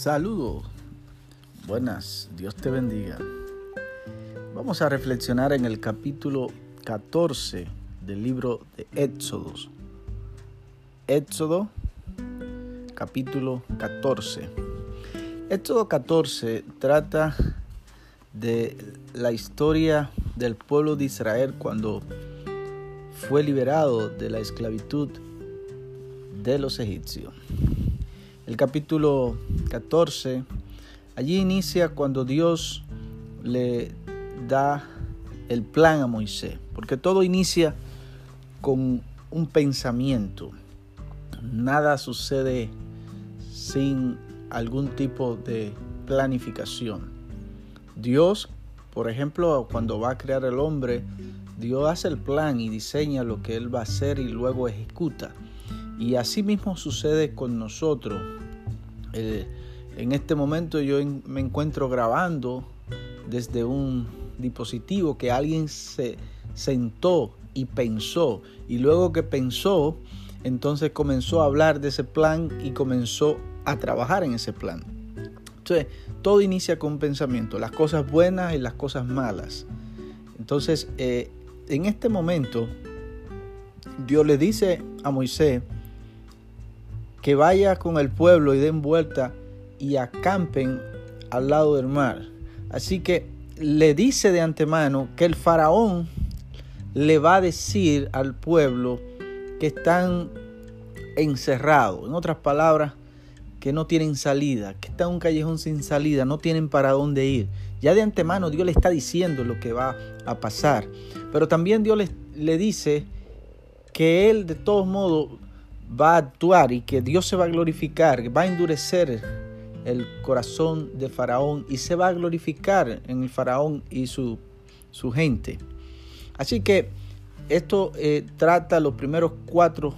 Saludos. Buenas, Dios te bendiga. Vamos a reflexionar en el capítulo 14 del libro de Éxodos. Éxodo, capítulo 14. Éxodo 14 trata de la historia del pueblo de Israel cuando fue liberado de la esclavitud de los egipcios. El capítulo 14, allí inicia cuando Dios le da el plan a Moisés, porque todo inicia con un pensamiento. Nada sucede sin algún tipo de planificación. Dios, por ejemplo, cuando va a crear el hombre, Dios hace el plan y diseña lo que Él va a hacer y luego ejecuta. Y así mismo sucede con nosotros. en este momento yo me encuentro grabando desde un dispositivo que alguien se sentó y pensó. Y luego que pensó, entonces comenzó a hablar de ese plan y comenzó a trabajar en ese plan. Entonces, todo inicia con pensamiento, las cosas buenas y las cosas malas. Entonces, eh, en este momento, Dios le dice a Moisés, que vaya con el pueblo y den vuelta y acampen al lado del mar. Así que le dice de antemano que el faraón le va a decir al pueblo que están encerrados. En otras palabras, que no tienen salida, que está en un callejón sin salida, no tienen para dónde ir. Ya de antemano Dios le está diciendo lo que va a pasar. Pero también Dios le, le dice que Él de todos modos va a actuar y que Dios se va a glorificar, va a endurecer el corazón de Faraón y se va a glorificar en el Faraón y su, su gente. Así que esto eh, trata los primeros cuatro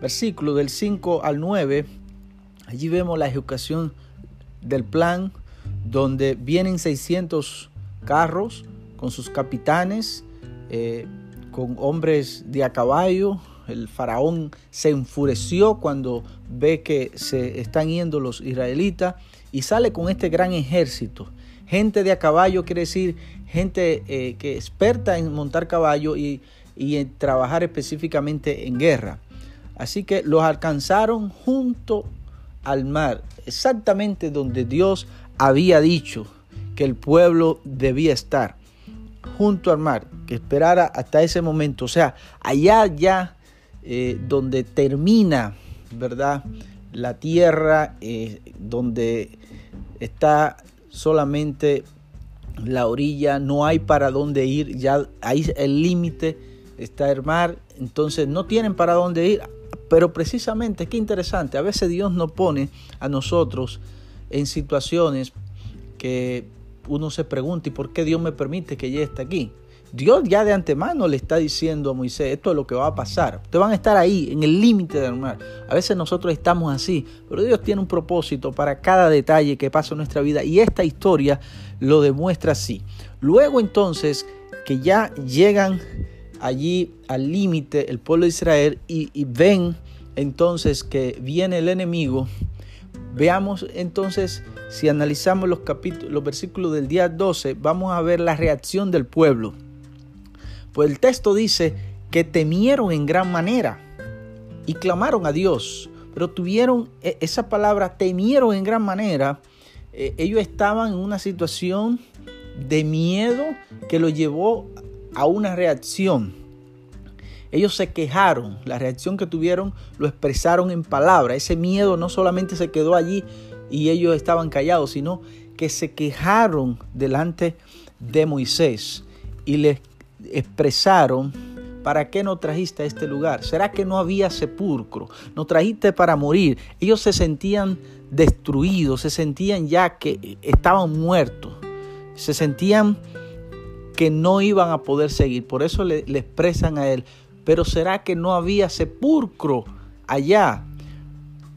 versículos del 5 al 9. Allí vemos la ejecución del plan donde vienen 600 carros con sus capitanes, eh, con hombres de a caballo, el faraón se enfureció cuando ve que se están yendo los israelitas y sale con este gran ejército. Gente de a caballo quiere decir gente eh, que experta en montar caballo y, y en trabajar específicamente en guerra. Así que los alcanzaron junto al mar, exactamente donde Dios había dicho que el pueblo debía estar, junto al mar, que esperara hasta ese momento. O sea, allá ya eh, donde termina, ¿verdad? La tierra, eh, donde está solamente la orilla, no hay para dónde ir, ya ahí el límite está el mar, entonces no tienen para dónde ir. Pero precisamente, qué interesante, a veces Dios nos pone a nosotros en situaciones que uno se pregunta, ¿y por qué Dios me permite que llegue hasta aquí? Dios ya de antemano le está diciendo a Moisés, esto es lo que va a pasar. Ustedes van a estar ahí, en el límite del mar. A veces nosotros estamos así, pero Dios tiene un propósito para cada detalle que pasa en nuestra vida y esta historia lo demuestra así. Luego entonces que ya llegan allí al límite el pueblo de Israel y, y ven entonces que viene el enemigo, Veamos entonces, si analizamos los capítulos, los versículos del día 12, vamos a ver la reacción del pueblo. Pues el texto dice que temieron en gran manera y clamaron a Dios, pero tuvieron e, esa palabra, temieron en gran manera. Eh, ellos estaban en una situación de miedo que lo llevó a una reacción. Ellos se quejaron, la reacción que tuvieron lo expresaron en palabras. Ese miedo no solamente se quedó allí y ellos estaban callados, sino que se quejaron delante de Moisés y les expresaron, ¿para qué no trajiste a este lugar? ¿Será que no había sepulcro? ¿No trajiste para morir? Ellos se sentían destruidos, se sentían ya que estaban muertos, se sentían que no iban a poder seguir. Por eso le, le expresan a él, pero ¿será que no había sepulcro allá?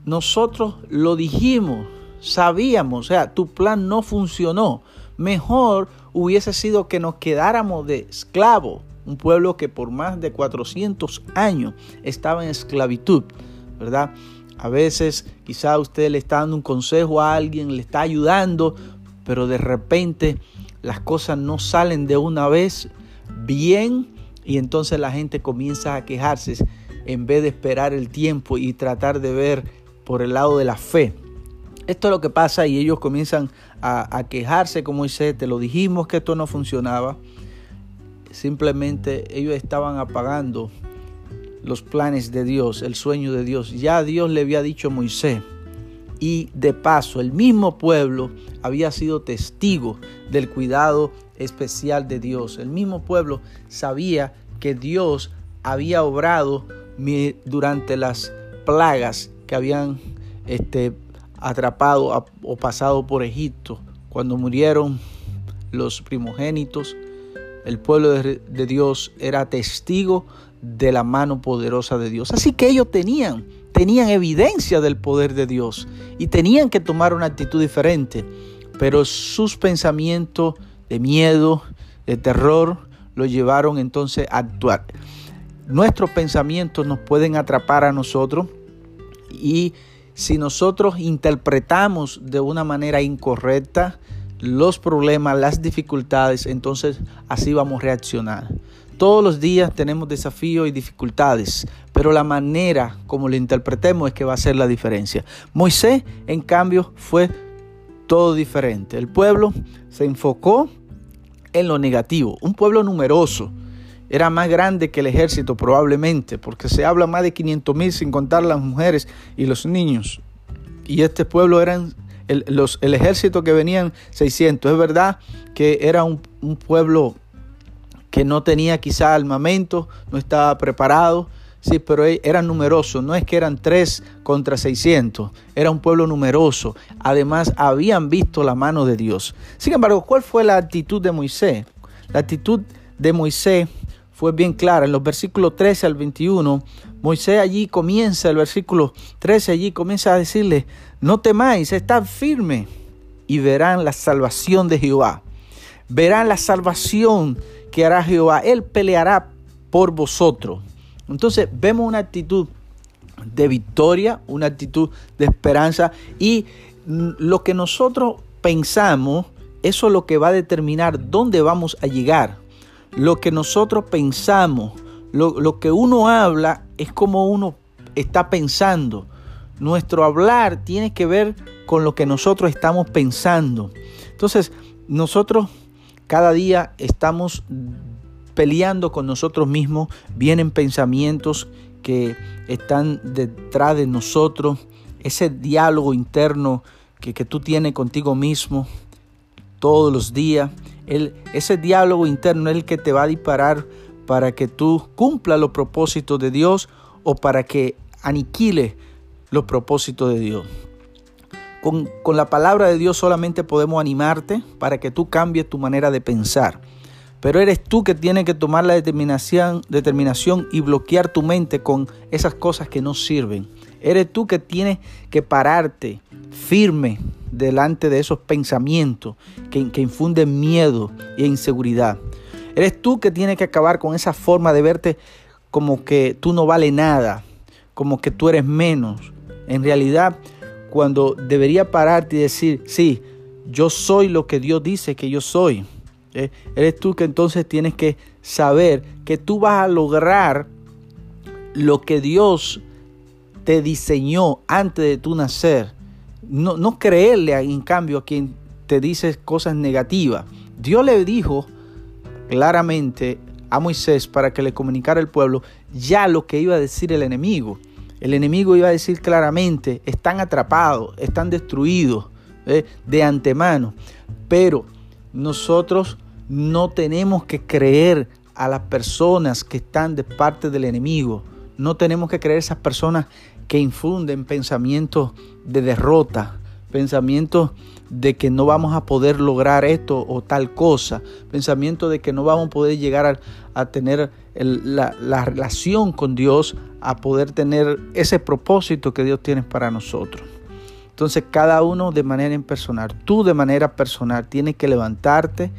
Nosotros lo dijimos, sabíamos, o sea, tu plan no funcionó. Mejor hubiese sido que nos quedáramos de esclavos, un pueblo que por más de 400 años estaba en esclavitud, ¿verdad? A veces quizá usted le está dando un consejo a alguien, le está ayudando, pero de repente las cosas no salen de una vez bien y entonces la gente comienza a quejarse en vez de esperar el tiempo y tratar de ver por el lado de la fe. Esto es lo que pasa y ellos comienzan a, quejarse como dice, te lo dijimos que esto no funcionaba. Simplemente ellos estaban apagando los planes de Dios, el sueño de Dios. Ya Dios le había dicho a Moisés. Y de paso, el mismo pueblo había sido testigo del cuidado especial de Dios. El mismo pueblo sabía que Dios había obrado durante las plagas que habían este, atrapado o pasado por Egipto. Cuando murieron los primogénitos, el pueblo de, Dios era testigo de la mano poderosa de Dios. Así que ellos tenían, tenían evidencia del poder de Dios y tenían que tomar una actitud diferente. Pero sus pensamientos de miedo, de terror, lo llevaron entonces a actuar. Nuestros pensamientos nos pueden atrapar a nosotros y si nosotros interpretamos de una manera incorrecta los problemas, las dificultades, entonces así vamos a reaccionar. Todos los días tenemos desafíos y dificultades, pero la manera como lo interpretemos es que va a ser la diferencia. Moisés, en cambio, fue todo diferente. El pueblo se enfocó en lo negativo. Un pueblo numeroso. Era más grande que el ejército probablemente, porque se habla más de 500 mil sin contar las mujeres y los niños. Y este pueblo eran el, los, el ejército que venían 600. Es verdad que era un, pueblo que no tenía quizá armamento, no estaba preparado, sí, pero e, eran numerosos, no es que eran tres contra 600, era un pueblo numeroso, además habían visto la mano de Dios. Sin embargo, ¿cuál fue la actitud de Moisés? La actitud de Moisés fue bien clara, en los versículos 13 al 21, Moisés allí comienza, el versículo 13 allí comienza a decirle, no temáis, estad firme y verán la salvación de Jehová. Verán la salvación que hará Jehová. Él peleará por vosotros. Entonces vemos una actitud de victoria, una actitud de esperanza y lo que nosotros pensamos, eso es lo que va a determinar dónde vamos a llegar. Lo que nosotros pensamos, lo, lo que uno habla es como uno está pensando. Nuestro hablar tiene que ver con lo que nosotros estamos pensando. Entonces, nosotros cada día estamos peleando con nosotros mismos, vienen pensamientos que están detrás de nosotros, ese diálogo interno que, tú tienes contigo mismo todos los días, ese diálogo interno es el que te va a disparar para que tú cumpla los propósitos de Dios o para que aniquile los propósitos de Dios. Con, la palabra de Dios solamente podemos animarte para que tú cambies tu manera de pensar. Pero eres tú que tienes que tomar la determinación, determinación y bloquear tu mente con esas cosas que no sirven. Eres tú que tienes que pararte firme delante de esos pensamientos que, que infunden miedo e inseguridad. Eres tú que tienes que acabar con esa forma de verte como que tú no vale nada, como que tú eres menos. En realidad, cuando debería pararte y decir, sí, yo soy lo que Dios dice que yo soy. ¿eh? Eres tú que entonces tienes que saber que tú vas a lograr lo que Dios te diseñó antes de tu nacer. No, creerle en cambio a quien te dice cosas negativas. Dios le dijo claramente a Moisés para que le comunicara al pueblo ya lo que iba a decir el enemigo. El enemigo iba a decir claramente, están atrapados, están destruidos ¿eh? de antemano. Pero nosotros no tenemos que creer a las personas que están de parte del enemigo. No tenemos que creer a esas personas que infunden pensamientos de derrota, pensamientos de que no vamos a poder lograr esto o tal cosa, pensamientos de que no vamos a poder llegar a, tener la, la, relación con Dios, a poder tener ese propósito que Dios tiene para nosotros. Entonces cada uno de manera impersonal, tú de manera personal tienes que levantarte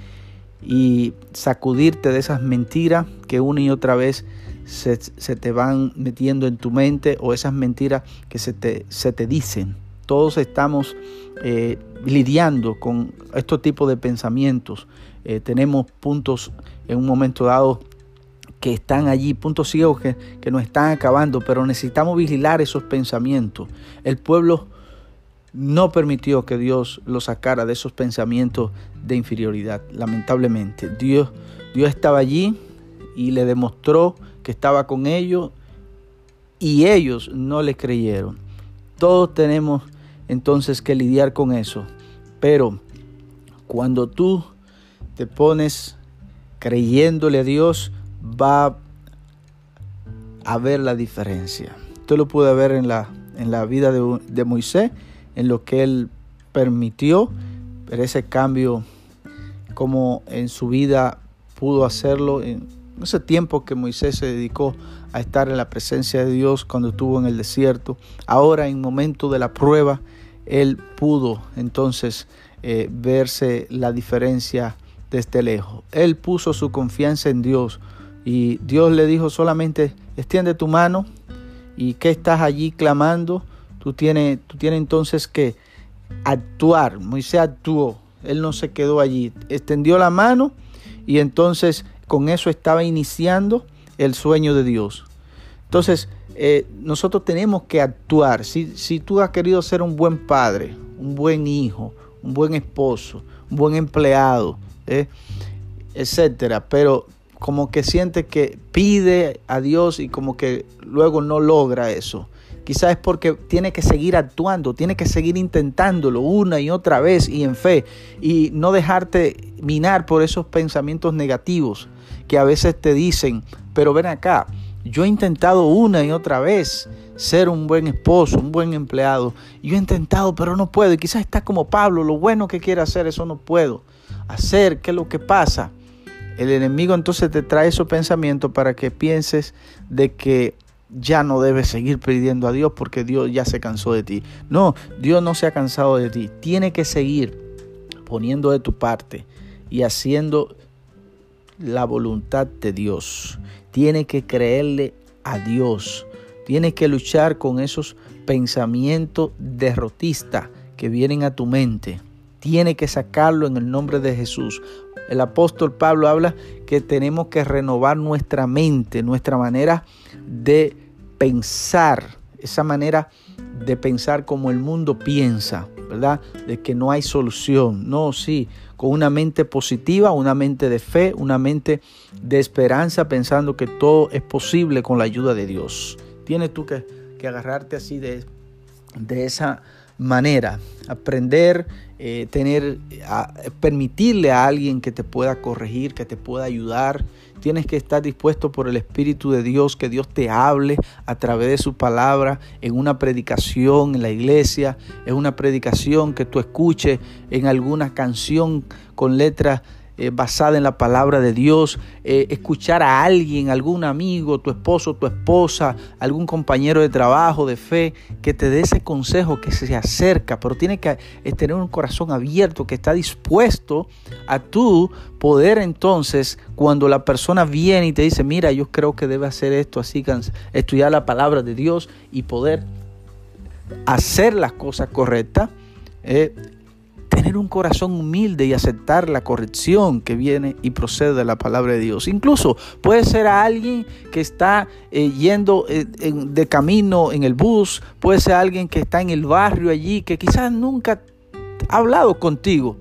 y sacudirte de esas mentiras que una y otra vez se, te van metiendo en tu mente o esas mentiras que se te, se te dicen. Todos estamos eh, lidiando con estos tipos de pensamientos. Eh, tenemos puntos en un momento dado que están allí, puntos ciegos que, que nos están acabando, pero necesitamos vigilar esos pensamientos. El pueblo no permitió que Dios lo sacara de esos pensamientos de inferioridad, lamentablemente. Dios, Dios estaba allí y le demostró que estaba con ellos y ellos no le creyeron. Todos tenemos entonces que lidiar con eso. Pero cuando tú te pones creyéndole a Dios, va a ver la diferencia. Usted lo puede ver en la, en la vida de, de Moisés, en lo que él permitió, pero ese cambio, como en su vida pudo hacerlo, ese tiempo que Moisés se dedicó a estar en la presencia de Dios cuando estuvo en el desierto, ahora en momento de la prueba, él pudo entonces eh, verse la diferencia desde lejos. Él puso su confianza en Dios y Dios le dijo solamente, extiende tu mano y que estás allí clamando, tú tienes, tú tienes entonces que actuar. Moisés actuó, él no se quedó allí, extendió la mano y entonces con eso estaba iniciando el sueño de Dios. Entonces, eh, nosotros tenemos que actuar. Si, si tú has querido ser un buen padre, un buen hijo, un buen esposo, un buen empleado, eh, etcétera, pero como que siente que pide a Dios y como que luego no logra eso. Quizás es porque tiene que seguir actuando, tiene que seguir intentándolo una y otra vez y en fe y no dejarte minar por esos pensamientos negativos que a veces te dicen, pero ven acá, yo he intentado una y otra vez ser un buen esposo, un buen empleado. Yo he intentado, pero no puedo. Y quizás está como Pablo, lo bueno que quiere hacer, eso no puedo hacer. ¿Qué es lo que pasa? El enemigo entonces te trae esos pensamientos para que pienses de que ya no debes seguir pidiendo a Dios porque Dios ya se cansó de ti. No, Dios no se ha cansado de ti. Tiene que seguir poniendo de tu parte y haciendo la voluntad de Dios. Tiene que creerle a Dios. Tiene que luchar con esos pensamientos derrotistas que vienen a tu mente. Tiene que sacarlo en el nombre de Jesús. El apóstol Pablo habla que tenemos que renovar nuestra mente, nuestra manera de pensar, esa manera de pensar como el mundo piensa, ¿verdad? De que no hay solución. No, sí, con una mente positiva, una mente de fe, una mente de esperanza, pensando que todo es posible con la ayuda de Dios. Tienes tú que, agarrarte así de, de esa manera, aprender, eh, tener, permitirle a alguien que te pueda corregir, que te pueda ayudar. Tienes que estar dispuesto por el Espíritu de Dios, que Dios te hable a través de su palabra, en una predicación en la iglesia, en una predicación que tú escuches, en alguna canción con letras eh, basada en la palabra de Dios, eh, escuchar a alguien, algún amigo, tu esposo, tu esposa, algún compañero de trabajo, de fe, que te dé ese consejo que se acerca, pero tiene que eh, tener un corazón abierto, que está dispuesto a tú poder entonces, cuando la persona viene y te dice, mira, yo creo que debe hacer esto, así, estudiar la palabra de Dios y poder hacer las cosas correctas, tener un corazón humilde y aceptar la corrección que viene y procede de la palabra de Dios. Incluso puede ser a alguien que está eh, yendo eh, de camino en el bus, puede ser alguien que está en el barrio allí, que quizás nunca ha hablado contigo,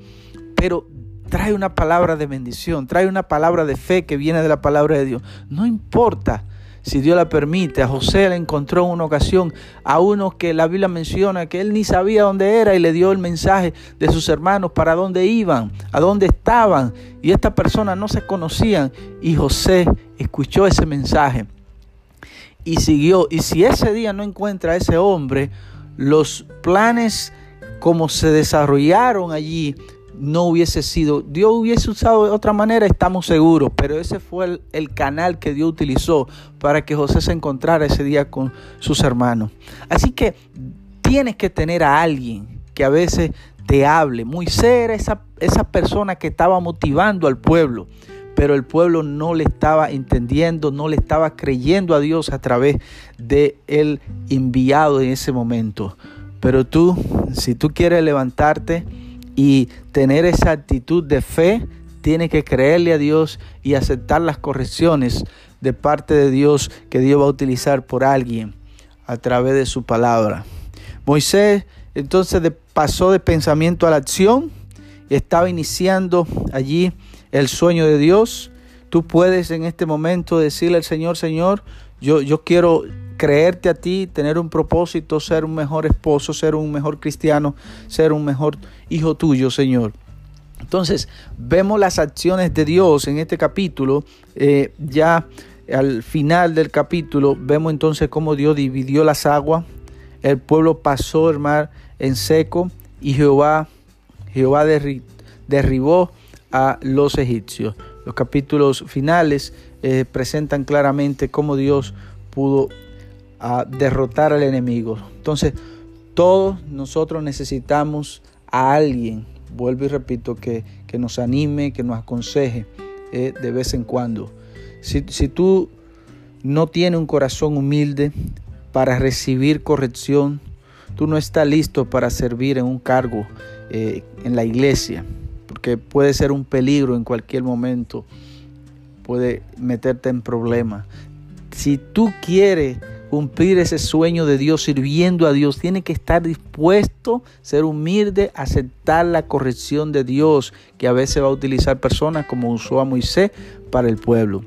pero trae una palabra de bendición, trae una palabra de fe que viene de la palabra de Dios. No importa si Dios la permite. A José le encontró en una ocasión a uno que la Biblia menciona que él ni sabía dónde era y le dio el mensaje de sus hermanos para dónde iban, a dónde estaban. Y estas personas no se conocían y José escuchó ese mensaje y siguió. Y si ese día no encuentra a ese hombre, los planes como se desarrollaron allí no hubiese sido, Dios hubiese usado de otra manera, estamos seguros, pero ese fue el, canal que Dios utilizó para que José se encontrara ese día con sus hermanos. Así que tienes que tener a alguien que a veces te hable. Moisés era esa, esa persona que estaba motivando al pueblo, pero el pueblo no le estaba entendiendo, no le estaba creyendo a Dios a través de el enviado en ese momento. Pero tú, si tú quieres levantarte y tener esa actitud de fe, tienes que creerle a Dios y aceptar las correcciones de parte de Dios que Dios va a utilizar por alguien a través de su palabra. Moisés entonces pasó de pensamiento a la acción y estaba iniciando allí el sueño de Dios. Tú puedes en este momento decirle al Señor, Señor, yo, yo quiero creerte a ti, tener un propósito, ser un mejor esposo, ser un mejor cristiano, ser un mejor hijo tuyo, Señor. Entonces, vemos las acciones de Dios en este capítulo. Eh, ya al final del capítulo, vemos entonces cómo Dios dividió las aguas. El pueblo pasó el mar en seco y Jehová, Jehová derribó a los egipcios. Los capítulos finales eh, presentan claramente cómo Dios pudo ah, derrotar al enemigo. Entonces, todos nosotros necesitamos a alguien, vuelvo y repito, que, que nos anime, que nos aconseje eh, de vez en cuando. Si, si tú no tienes un corazón humilde para recibir corrección, tú no estás listo para servir en un cargo eh, en la iglesia porque puede ser un peligro en cualquier momento, puede meterte en problemas. Si tú quieres cumplir ese sueño de Dios sirviendo a Dios, tiene que estar dispuesto, ser humilde, aceptar la corrección de Dios, que a veces va a utilizar personas como usó a Moisés para el pueblo.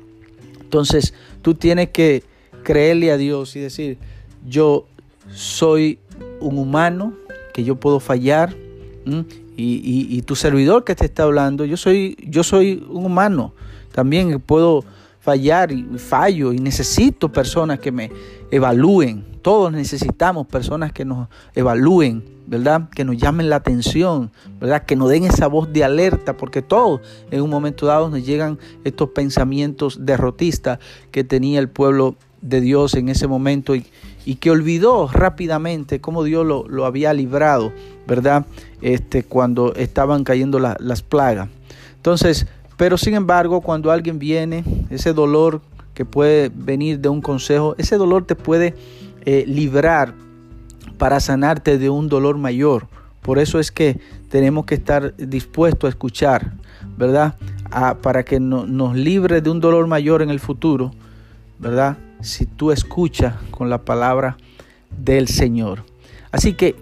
Entonces, tú tienes que creerle a Dios y decir, yo soy un humano, que yo puedo fallar, y, tu servidor que te está hablando, yo soy, yo soy un humano, también puedo fallar y fallo y necesito personas que me evalúen. Todos necesitamos personas que nos evalúen, ¿verdad? Que nos llamen la atención, ¿verdad? Que nos den esa voz de alerta, porque todos en un momento dado nos llegan estos pensamientos derrotistas que tenía el pueblo de Dios en ese momento y, y que olvidó rápidamente cómo Dios lo, lo había librado, ¿verdad? Este, cuando estaban cayendo las plagas. Entonces, pero sin embargo, cuando alguien viene, ese dolor que puede venir de un consejo, ese dolor te puede eh, librar para sanarte de un dolor mayor. Por eso es que tenemos que estar dispuestos a escuchar, ¿verdad? para que nos libre de un dolor mayor en el futuro, ¿verdad? si tú escuchas con la palabra del Señor. Así que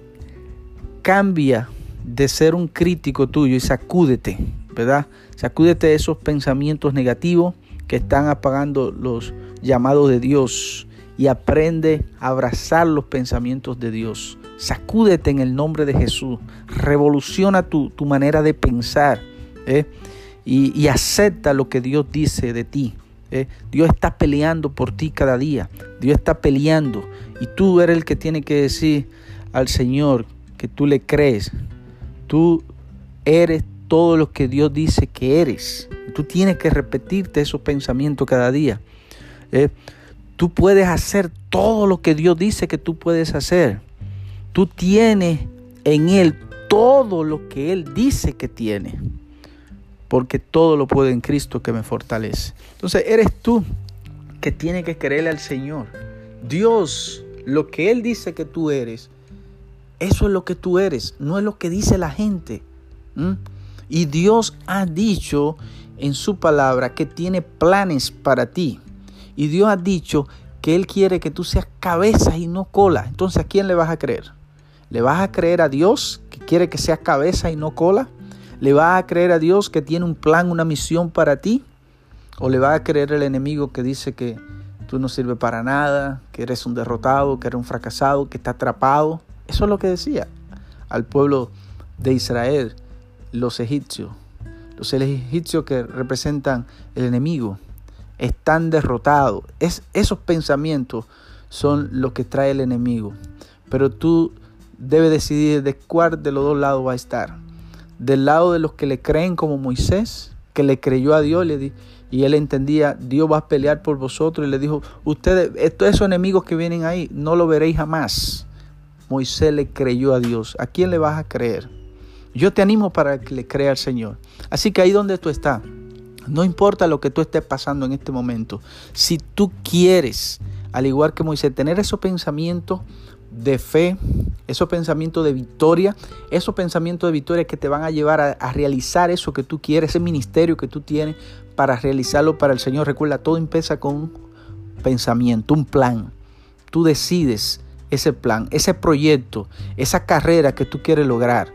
cambia de ser un crítico tuyo y sacúdete, ¿verdad? Sacúdete de esos pensamientos negativos que están apagando los llamados de Dios y aprende a abrazar los pensamientos de Dios. Sacúdete en el nombre de Jesús. Revoluciona tu, manera de pensar ¿eh? y, y acepta lo que Dios dice de ti. ¿eh? Dios está peleando por ti cada día. Dios está peleando. Y tú eres el que tiene que decir al Señor que tú le crees. Tú eres todo lo que Dios dice que eres. Tú tienes que repetirte esos pensamientos cada día. ¿eh? Tú puedes hacer todo lo que Dios dice que tú puedes hacer. Tú tienes en Él todo lo que Él dice que tiene porque todo lo puedo en Cristo que me fortalece. Entonces eres tú que tiene que creerle al Señor. Dios, lo que Él dice que tú eres, eso es lo que tú eres, no es lo que dice la gente. Y Dios ha dicho en su palabra que tiene planes para ti. Y Dios ha dicho que Él quiere que tú seas cabeza y no cola. Entonces, ¿a quién le vas a creer? ¿Le vas a creer a Dios que quiere que seas cabeza y no cola? ¿Le vas a creer a Dios que tiene un plan, una misión para ti? ¿O le vas a creer al enemigo que dice que tú no sirves para nada, que eres un derrotado, que eres un fracasado, que está atrapado? Eso es lo que decía al pueblo de Israel, los egipcios. Los egipcios que representan el enemigo están derrotados. Es, esos pensamientos son los que trae el enemigo. Pero tú debes decidir de cuál de los dos lados va a estar del lado de los que le creen como Moisés, que le creyó a Dios y él entendía, Dios va a pelear por vosotros y le dijo, ustedes, estos esos enemigos que vienen ahí, no lo veréis jamás. Moisés le creyó a Dios. ¿A quién le vas a creer? Yo te animo para que le crea al Señor. Así que ahí donde tú estás, No importa lo que tú estés pasando en este momento. Si tú quieres, al igual que Moisés, tener esos pensamientos de fe, esos pensamientos de victoria, esos pensamientos de victoria que te van a llevar a, realizar eso que tú quieres, ese ministerio que tú tienes para realizarlo para el Señor. Recuerda, todo empieza con un pensamiento, un plan. Tú decides ese plan, ese proyecto, esa carrera que tú quieres lograr,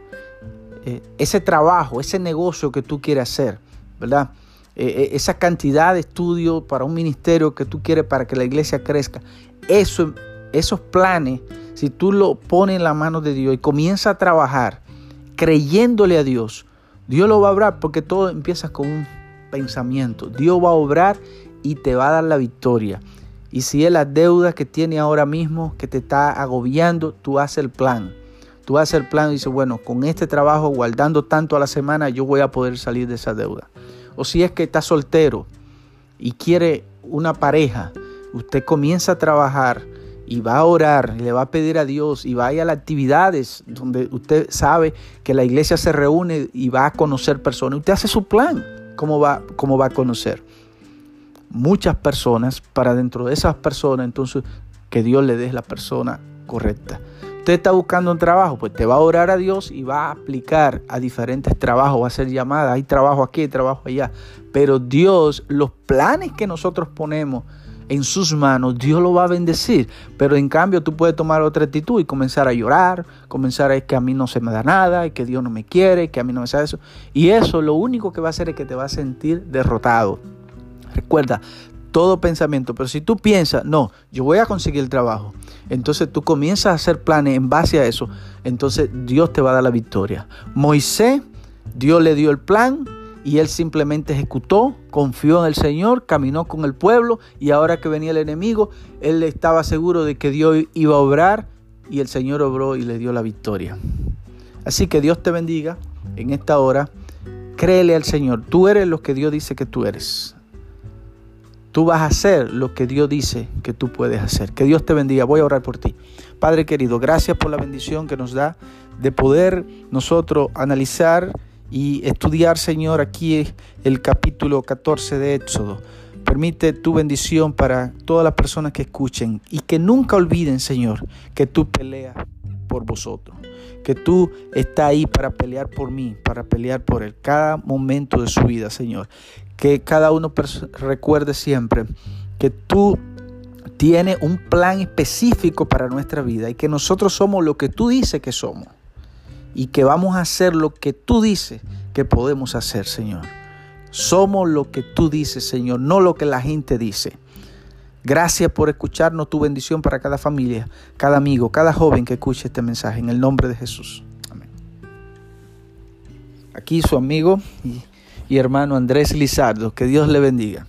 eh, ese trabajo, ese negocio que tú quieres hacer, ¿verdad? Eh, eh, esa cantidad de estudio para un ministerio que tú quieres para que la iglesia crezca. Eso, esos planes, si tú lo pones en la mano de Dios y comienza a trabajar creyéndole a Dios, Dios lo va a obrar porque todo empieza con un pensamiento. Dios va a obrar y te va a dar la victoria. Y si es la deuda que tiene ahora mismo, que te está agobiando, tú haces el plan. Tú haces el plan y dices, bueno, con este trabajo, guardando tanto a la semana, yo voy a poder salir de esa deuda. O si es que está soltero y quiere una pareja, usted comienza a trabajar y va a orar, y le va a pedir a Dios y va a ir a las actividades donde usted sabe que la iglesia se reúne y va a conocer personas. Usted hace su plan, cómo va, cómo va a conocer muchas personas para dentro de esas personas, entonces que Dios le dé la persona correcta. Usted está buscando un trabajo, pues te va a orar a Dios y va a aplicar a diferentes trabajos, va a hacer llamadas, hay trabajo aquí, hay trabajo allá. Pero Dios, los planes que nosotros ponemos en sus manos, Dios lo va a bendecir. Pero en cambio tú puedes tomar otra actitud y comenzar a llorar, comenzar a decir que a mí no se me da nada, que Dios no me quiere, que a mí no me sabe eso. Y eso lo único que va a hacer es que te va a sentir derrotado. Recuerda, todo pensamiento, pero si tú piensas, no, yo voy a conseguir el trabajo, entonces tú comienzas a hacer planes en base a eso, entonces Dios te va a dar la victoria. Moisés, Dios le dio el plan y él simplemente ejecutó, confió en el Señor, caminó con el pueblo y ahora que venía el enemigo, él estaba seguro de que Dios iba a obrar y el Señor obró y le dio la victoria. Así que Dios te bendiga en esta hora. Créele al Señor. Tú eres lo que Dios dice que tú eres. Tú vas a hacer lo que Dios dice que tú puedes hacer. Que Dios te bendiga. Voy a orar por ti. Padre querido, gracias por la bendición que nos da de poder nosotros analizar y estudiar, Señor, aquí el capítulo 14 de Éxodo. Permite tu bendición para todas las personas que escuchen y que nunca olviden, Señor, que tú peleas por vosotros, que tú estás ahí para pelear por mí, para pelear por él, cada momento de su vida, Señor que cada uno recuerde siempre que tú tienes un plan específico para nuestra vida y que nosotros somos lo que tú dices que somos y que vamos a hacer lo que tú dices que podemos hacer, Señor. Somos lo que tú dices, Señor, no lo que la gente dice. Gracias por escucharnos, tu bendición para cada familia, cada amigo, cada joven que escuche este mensaje, en el nombre de Jesús. Amén. Aquí su amigo y hermano Andrés Lizardo. Que Dios le bendiga.